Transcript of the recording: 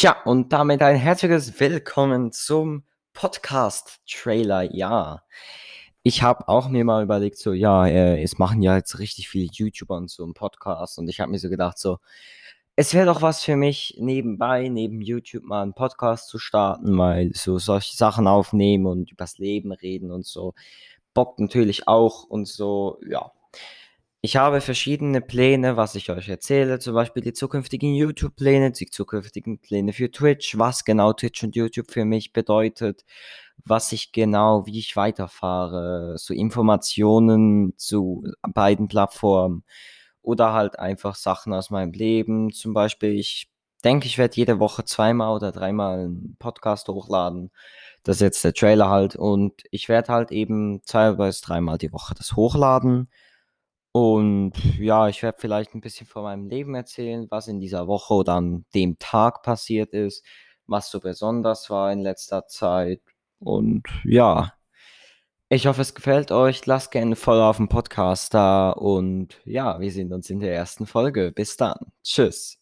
Tja, und damit ein herzliches Willkommen zum Podcast-Trailer. Ja, ich habe auch mir mal überlegt, so, ja, äh, es machen ja jetzt richtig viele YouTuber und so einen Podcast. Und ich habe mir so gedacht, so, es wäre doch was für mich, nebenbei, neben YouTube mal einen Podcast zu starten, mal so solche Sachen aufnehmen und übers Leben reden und so. Bockt natürlich auch und so, ja. Ich habe verschiedene Pläne, was ich euch erzähle, zum Beispiel die zukünftigen YouTube-Pläne, die zukünftigen Pläne für Twitch, was genau Twitch und YouTube für mich bedeutet, was ich genau, wie ich weiterfahre, so Informationen zu beiden Plattformen oder halt einfach Sachen aus meinem Leben. Zum Beispiel, ich denke, ich werde jede Woche zweimal oder dreimal einen Podcast hochladen. Das ist jetzt der Trailer halt und ich werde halt eben zwei bis dreimal die Woche das hochladen. Und ja, ich werde vielleicht ein bisschen von meinem Leben erzählen, was in dieser Woche oder an dem Tag passiert ist, was so besonders war in letzter Zeit. Und ja, ich hoffe, es gefällt euch. Lasst gerne voll auf dem Podcast da. Und ja, wir sehen uns in der ersten Folge. Bis dann. Tschüss.